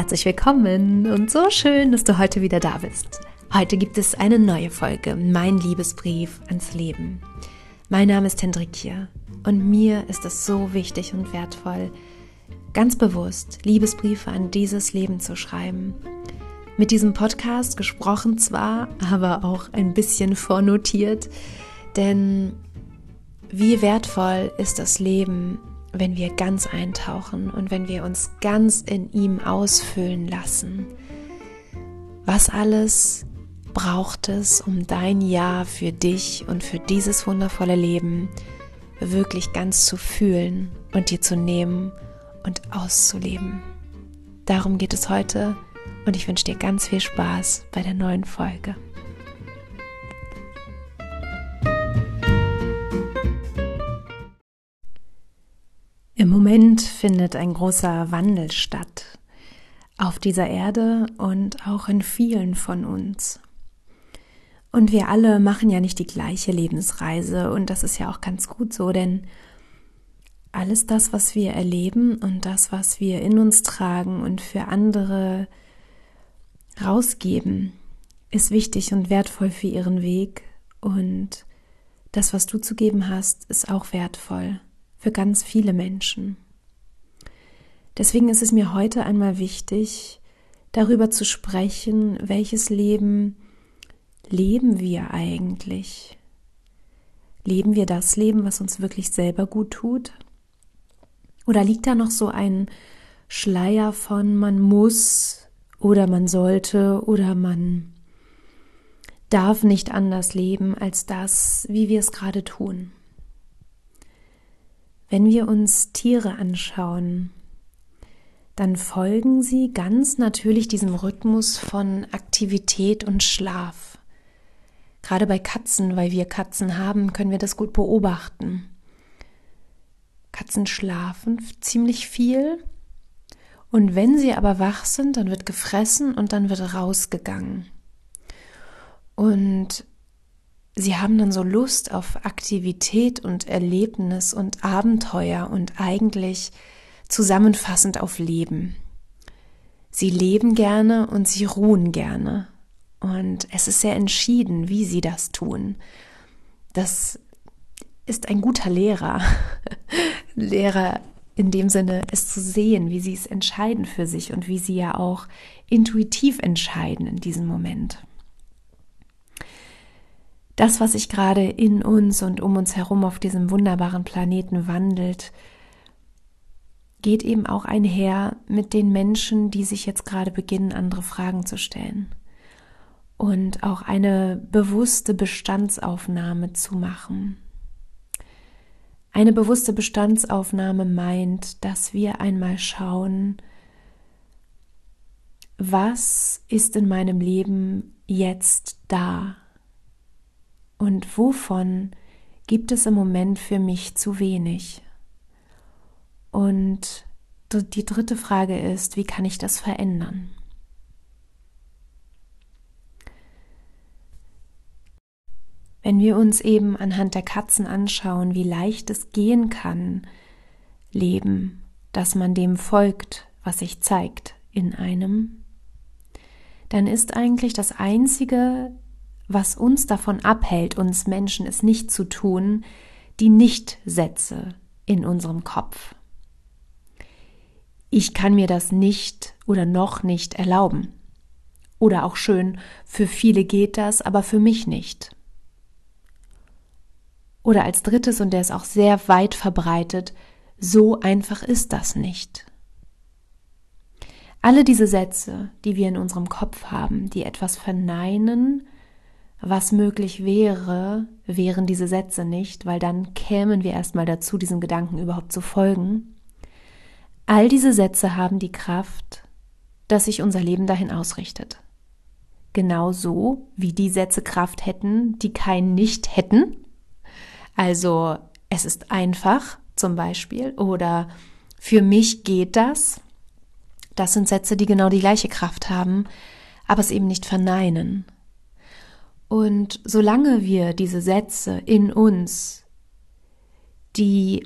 Herzlich willkommen und so schön, dass du heute wieder da bist. Heute gibt es eine neue Folge, mein Liebesbrief ans Leben. Mein Name ist Hendrikia und mir ist es so wichtig und wertvoll, ganz bewusst Liebesbriefe an dieses Leben zu schreiben. Mit diesem Podcast gesprochen zwar, aber auch ein bisschen vornotiert, denn wie wertvoll ist das Leben, wenn wir ganz eintauchen und wenn wir uns ganz in ihm ausfüllen lassen. Was alles braucht es, um dein Ja für dich und für dieses wundervolle Leben wirklich ganz zu fühlen und dir zu nehmen und auszuleben. Darum geht es heute und ich wünsche dir ganz viel Spaß bei der neuen Folge. Im Moment findet ein großer Wandel statt auf dieser Erde und auch in vielen von uns. Und wir alle machen ja nicht die gleiche Lebensreise und das ist ja auch ganz gut so, denn alles das, was wir erleben und das, was wir in uns tragen und für andere rausgeben, ist wichtig und wertvoll für ihren Weg und das, was du zu geben hast, ist auch wertvoll für ganz viele Menschen. Deswegen ist es mir heute einmal wichtig, darüber zu sprechen, welches Leben leben wir eigentlich? Leben wir das Leben, was uns wirklich selber gut tut? Oder liegt da noch so ein Schleier von man muss oder man sollte oder man darf nicht anders leben als das, wie wir es gerade tun? Wenn wir uns Tiere anschauen, dann folgen sie ganz natürlich diesem Rhythmus von Aktivität und Schlaf. Gerade bei Katzen, weil wir Katzen haben, können wir das gut beobachten. Katzen schlafen ziemlich viel und wenn sie aber wach sind, dann wird gefressen und dann wird rausgegangen. Und Sie haben dann so Lust auf Aktivität und Erlebnis und Abenteuer und eigentlich zusammenfassend auf Leben. Sie leben gerne und sie ruhen gerne. Und es ist sehr entschieden, wie sie das tun. Das ist ein guter Lehrer. Lehrer in dem Sinne, es zu sehen, wie sie es entscheiden für sich und wie sie ja auch intuitiv entscheiden in diesem Moment das, was sich gerade in uns und um uns herum auf diesem wunderbaren Planeten wandelt, geht eben auch einher mit den Menschen, die sich jetzt gerade beginnen, andere Fragen zu stellen. Und auch eine bewusste Bestandsaufnahme zu machen. Eine bewusste Bestandsaufnahme meint, dass wir einmal schauen, was ist in meinem Leben jetzt da? Und wovon gibt es im Moment für mich zu wenig? Und die dritte Frage ist, wie kann ich das verändern? Wenn wir uns eben anhand der Katzen anschauen, wie leicht es gehen kann, Leben, dass man dem folgt, was sich zeigt in einem, dann ist eigentlich das Einzige, was uns davon abhält, uns Menschen es nicht zu tun, die Nicht-Sätze in unserem Kopf. Ich kann mir das nicht oder noch nicht erlauben. Oder auch schön, für viele geht das, aber für mich nicht. Oder als drittes, und der ist auch sehr weit verbreitet, so einfach ist das nicht. Alle diese Sätze, die wir in unserem Kopf haben, die etwas verneinen, was möglich wäre, wären diese Sätze nicht, weil dann kämen wir erstmal dazu, diesem Gedanken überhaupt zu folgen. All diese Sätze haben die Kraft, dass sich unser Leben dahin ausrichtet. Genauso wie die Sätze Kraft hätten, die kein Nicht hätten. Also es ist einfach zum Beispiel oder für mich geht das. Das sind Sätze, die genau die gleiche Kraft haben, aber es eben nicht verneinen. Und solange wir diese Sätze in uns, die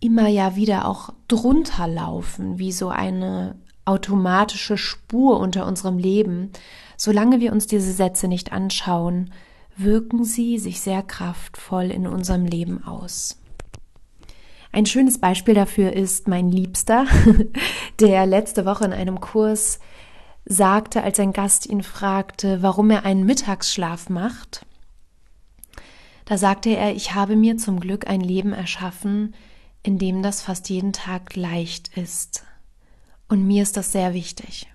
immer ja wieder auch drunter laufen, wie so eine automatische Spur unter unserem Leben, solange wir uns diese Sätze nicht anschauen, wirken sie sich sehr kraftvoll in unserem Leben aus. Ein schönes Beispiel dafür ist mein Liebster, der letzte Woche in einem Kurs sagte, als ein Gast ihn fragte, warum er einen Mittagsschlaf macht. Da sagte er, ich habe mir zum Glück ein Leben erschaffen, in dem das fast jeden Tag leicht ist. Und mir ist das sehr wichtig.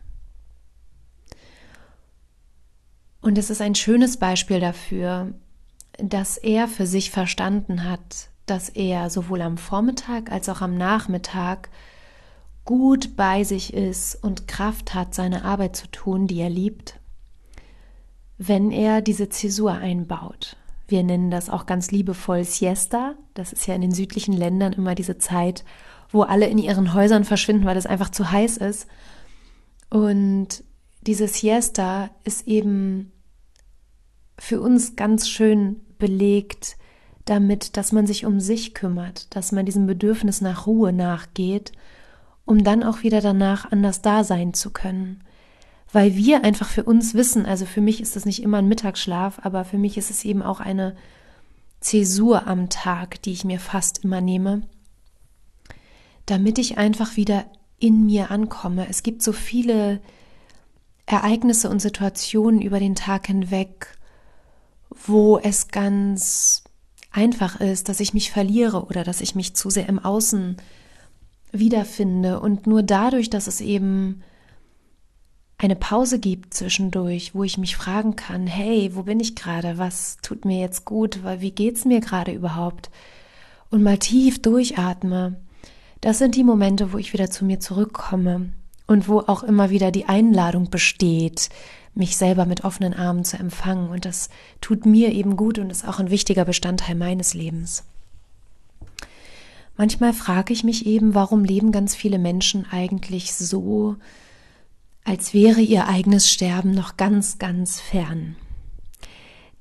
Und es ist ein schönes Beispiel dafür, dass er für sich verstanden hat, dass er sowohl am Vormittag als auch am Nachmittag gut bei sich ist und Kraft hat, seine Arbeit zu tun, die er liebt, wenn er diese Zäsur einbaut. Wir nennen das auch ganz liebevoll Siesta. Das ist ja in den südlichen Ländern immer diese Zeit, wo alle in ihren Häusern verschwinden, weil es einfach zu heiß ist. Und diese Siesta ist eben für uns ganz schön belegt damit, dass man sich um sich kümmert, dass man diesem Bedürfnis nach Ruhe nachgeht, um dann auch wieder danach anders da sein zu können. Weil wir einfach für uns wissen, also für mich ist das nicht immer ein Mittagsschlaf, aber für mich ist es eben auch eine Zäsur am Tag, die ich mir fast immer nehme, damit ich einfach wieder in mir ankomme. Es gibt so viele Ereignisse und Situationen über den Tag hinweg, wo es ganz einfach ist, dass ich mich verliere oder dass ich mich zu sehr im Außen wiederfinde. Und nur dadurch, dass es eben eine Pause gibt zwischendurch, wo ich mich fragen kann, hey, wo bin ich gerade? Was tut mir jetzt gut? Wie geht's mir gerade überhaupt? Und mal tief durchatme. Das sind die Momente, wo ich wieder zu mir zurückkomme und wo auch immer wieder die Einladung besteht, mich selber mit offenen Armen zu empfangen. Und das tut mir eben gut und ist auch ein wichtiger Bestandteil meines Lebens. Manchmal frage ich mich eben, warum leben ganz viele Menschen eigentlich so, als wäre ihr eigenes Sterben noch ganz, ganz fern.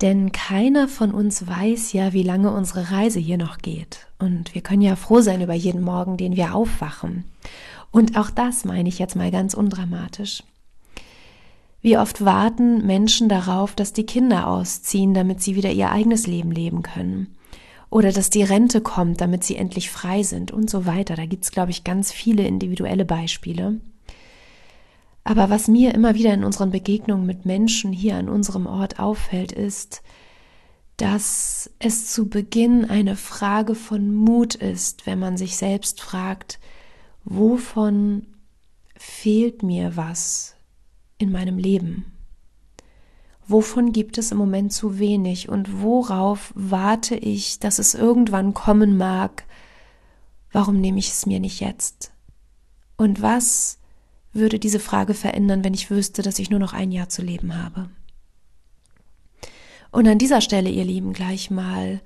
Denn keiner von uns weiß ja, wie lange unsere Reise hier noch geht. Und wir können ja froh sein über jeden Morgen, den wir aufwachen. Und auch das meine ich jetzt mal ganz undramatisch. Wie oft warten Menschen darauf, dass die Kinder ausziehen, damit sie wieder ihr eigenes Leben leben können? Oder dass die Rente kommt, damit sie endlich frei sind und so weiter. Da gibt's, glaube ich, ganz viele individuelle Beispiele. Aber was mir immer wieder in unseren Begegnungen mit Menschen hier an unserem Ort auffällt, ist, dass es zu Beginn eine Frage von Mut ist, wenn man sich selbst fragt, wovon fehlt mir was? in meinem Leben? Wovon gibt es im Moment zu wenig und worauf warte ich, dass es irgendwann kommen mag? Warum nehme ich es mir nicht jetzt? Und was würde diese Frage verändern, wenn ich wüsste, dass ich nur noch ein Jahr zu leben habe? Und an dieser Stelle, ihr Lieben, gleich mal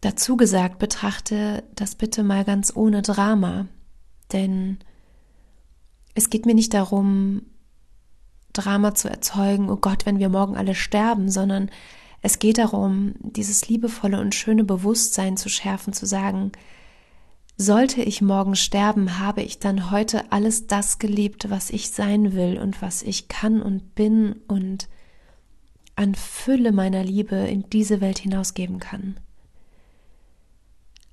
dazu gesagt, betrachte das bitte mal ganz ohne Drama, denn es geht mir nicht darum, Drama zu erzeugen, oh Gott, wenn wir morgen alle sterben, sondern es geht darum, dieses liebevolle und schöne Bewusstsein zu schärfen, zu sagen, sollte ich morgen sterben, habe ich dann heute alles das gelebt, was ich sein will und was ich kann und bin und an Fülle meiner Liebe in diese Welt hinausgeben kann.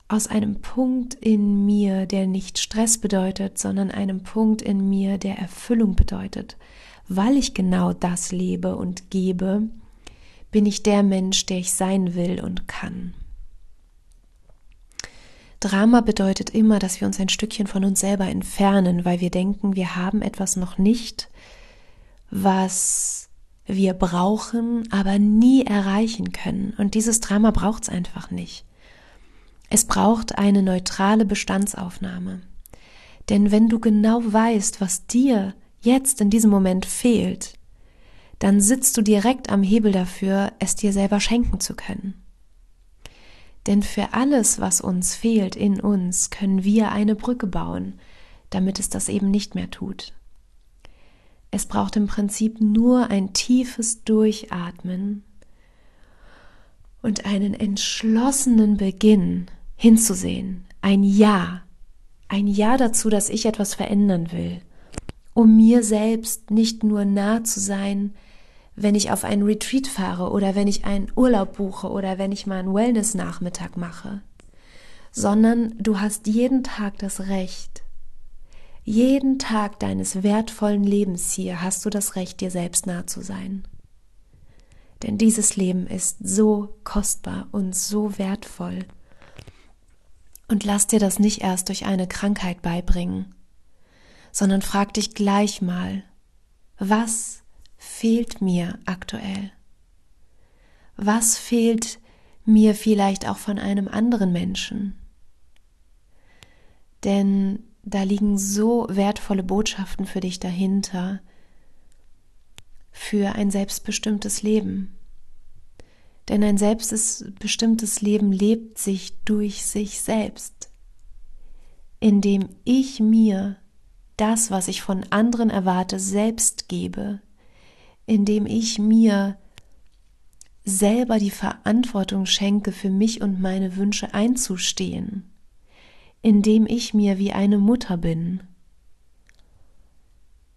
Aus einem Punkt in mir, der nicht Stress bedeutet, sondern einem Punkt in mir, der Erfüllung bedeutet, weil ich genau das lebe und gebe, bin ich der Mensch, der ich sein will und kann. Drama bedeutet immer, dass wir uns ein Stückchen von uns selber entfernen, weil wir denken, wir haben etwas noch nicht, was wir brauchen, aber nie erreichen können. Und dieses Drama braucht es einfach nicht. Es braucht eine neutrale Bestandsaufnahme. Denn wenn du genau weißt, was dir jetzt in diesem Moment fehlt, dann sitzt du direkt am Hebel dafür, es dir selber schenken zu können. Denn für alles, was uns fehlt in uns, können wir eine Brücke bauen, damit es das eben nicht mehr tut. Es braucht im Prinzip nur ein tiefes Durchatmen und einen entschlossenen Beginn hinzusehen, ein Ja, ein Ja dazu, dass ich etwas verändern will um mir selbst nicht nur nah zu sein, wenn ich auf einen Retreat fahre oder wenn ich einen Urlaub buche oder wenn ich mal einen Wellness-Nachmittag mache, sondern du hast jeden Tag das Recht, jeden Tag deines wertvollen Lebens hier hast du das Recht, dir selbst nah zu sein. Denn dieses Leben ist so kostbar und so wertvoll. Und lass dir das nicht erst durch eine Krankheit beibringen, sondern frag dich gleich mal, was fehlt mir aktuell? Was fehlt mir vielleicht auch von einem anderen Menschen? Denn da liegen so wertvolle Botschaften für dich dahinter, für ein selbstbestimmtes Leben. Denn ein selbstbestimmtes Leben lebt sich durch sich selbst, indem ich mir das, was ich von anderen erwarte, selbst gebe, indem ich mir selber die Verantwortung schenke, für mich und meine Wünsche einzustehen, indem ich mir wie eine Mutter bin,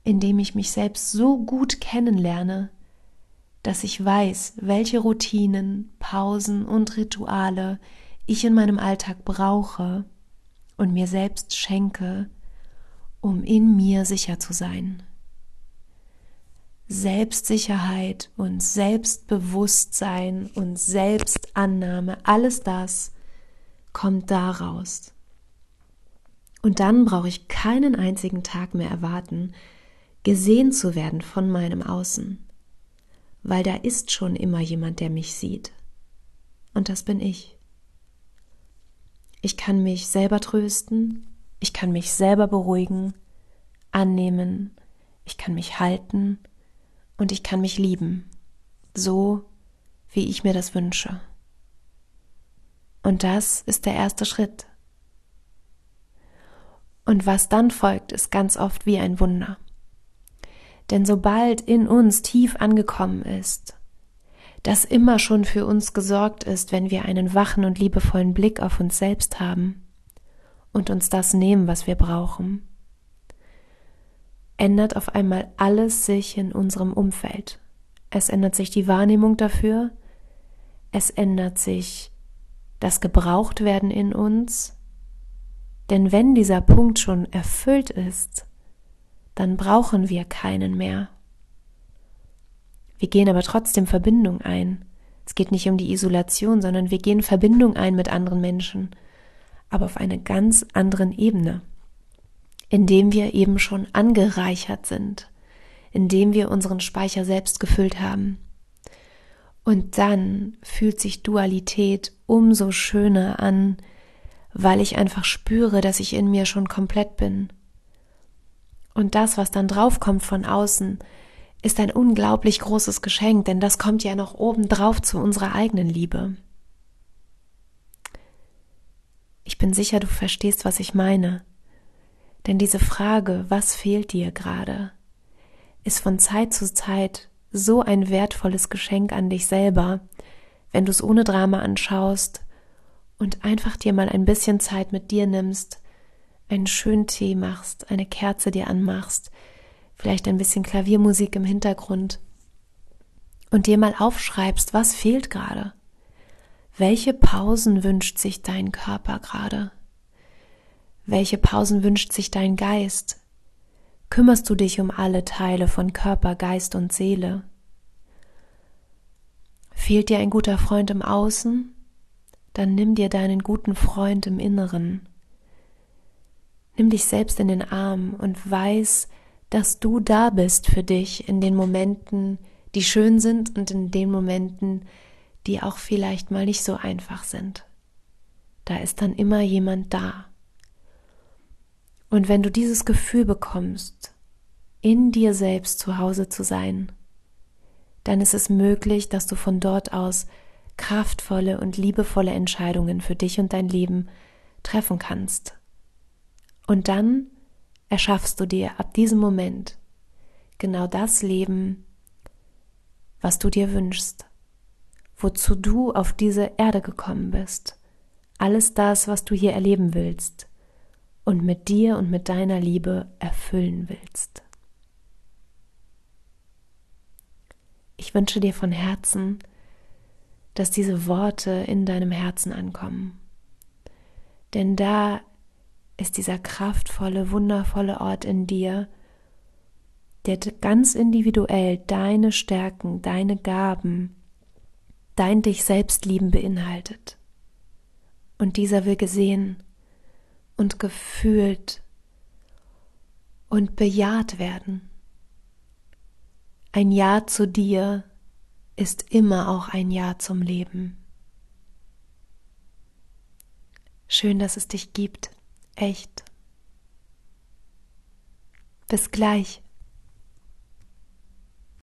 indem ich mich selbst so gut kennenlerne, dass ich weiß, welche Routinen, Pausen und Rituale ich in meinem Alltag brauche und mir selbst schenke, um in mir sicher zu sein. Selbstsicherheit und Selbstbewusstsein und Selbstannahme, alles das kommt daraus. Und dann brauche ich keinen einzigen Tag mehr erwarten, gesehen zu werden von meinem Außen, weil da ist schon immer jemand, der mich sieht. Und das bin ich. Ich kann mich selber trösten, ich kann mich selber beruhigen, annehmen, ich kann mich halten und ich kann mich lieben, so wie ich mir das wünsche. Und das ist der erste Schritt. Und was dann folgt, ist ganz oft wie ein Wunder. Denn sobald in uns tief angekommen ist, dass immer schon für uns gesorgt ist, wenn wir einen wachen und liebevollen Blick auf uns selbst haben und uns das nehmen, was wir brauchen, ändert auf einmal alles sich in unserem Umfeld. Es ändert sich die Wahrnehmung dafür, es ändert sich das Gebrauchtwerden in uns, denn wenn dieser Punkt schon erfüllt ist, dann brauchen wir keinen mehr. Wir gehen aber trotzdem Verbindung ein. Es geht nicht um die Isolation, sondern wir gehen Verbindung ein mit anderen Menschen, aber auf einer ganz anderen Ebene indem wir eben schon angereichert sind, indem wir unseren Speicher selbst gefüllt haben. Und dann fühlt sich Dualität umso schöner an, weil ich einfach spüre, dass ich in mir schon komplett bin. Und das, was dann draufkommt von außen, ist ein unglaublich großes Geschenk, denn das kommt ja noch oben drauf zu unserer eigenen Liebe. Ich bin sicher, du verstehst, was ich meine. Denn diese Frage, was fehlt dir gerade, ist von Zeit zu Zeit so ein wertvolles Geschenk an dich selber, wenn du es ohne Drama anschaust und einfach dir mal ein bisschen Zeit mit dir nimmst, einen schönen Tee machst, eine Kerze dir anmachst, vielleicht ein bisschen Klaviermusik im Hintergrund und dir mal aufschreibst, was fehlt gerade. Welche Pausen wünscht sich dein Körper gerade? Welche Pausen wünscht sich dein Geist? Kümmerst du dich um alle Teile von Körper, Geist und Seele? Fehlt dir ein guter Freund im Außen? Dann nimm dir deinen guten Freund im Inneren. Nimm dich selbst in den Arm und weiß, dass du da bist für dich in den Momenten, die schön sind und in den Momenten, die auch vielleicht mal nicht so einfach sind. Da ist dann immer jemand da. Und wenn du dieses Gefühl bekommst, in dir selbst zu Hause zu sein, dann ist es möglich, dass du von dort aus kraftvolle und liebevolle Entscheidungen für dich und dein Leben treffen kannst. Und dann erschaffst du dir ab diesem Moment genau das Leben, was du dir wünschst, wozu du auf diese Erde gekommen bist, alles das, was du hier erleben willst und mit dir und mit deiner Liebe erfüllen willst. Ich wünsche dir von Herzen, dass diese Worte in deinem Herzen ankommen. Denn da ist dieser kraftvolle, wundervolle Ort in dir, der ganz individuell deine Stärken, deine Gaben, dein dich selbst lieben beinhaltet. Und dieser will gesehen und gefühlt und bejaht werden. Ein Ja zu dir ist immer auch ein Ja zum Leben. Schön, dass es dich gibt. Echt. Bis gleich.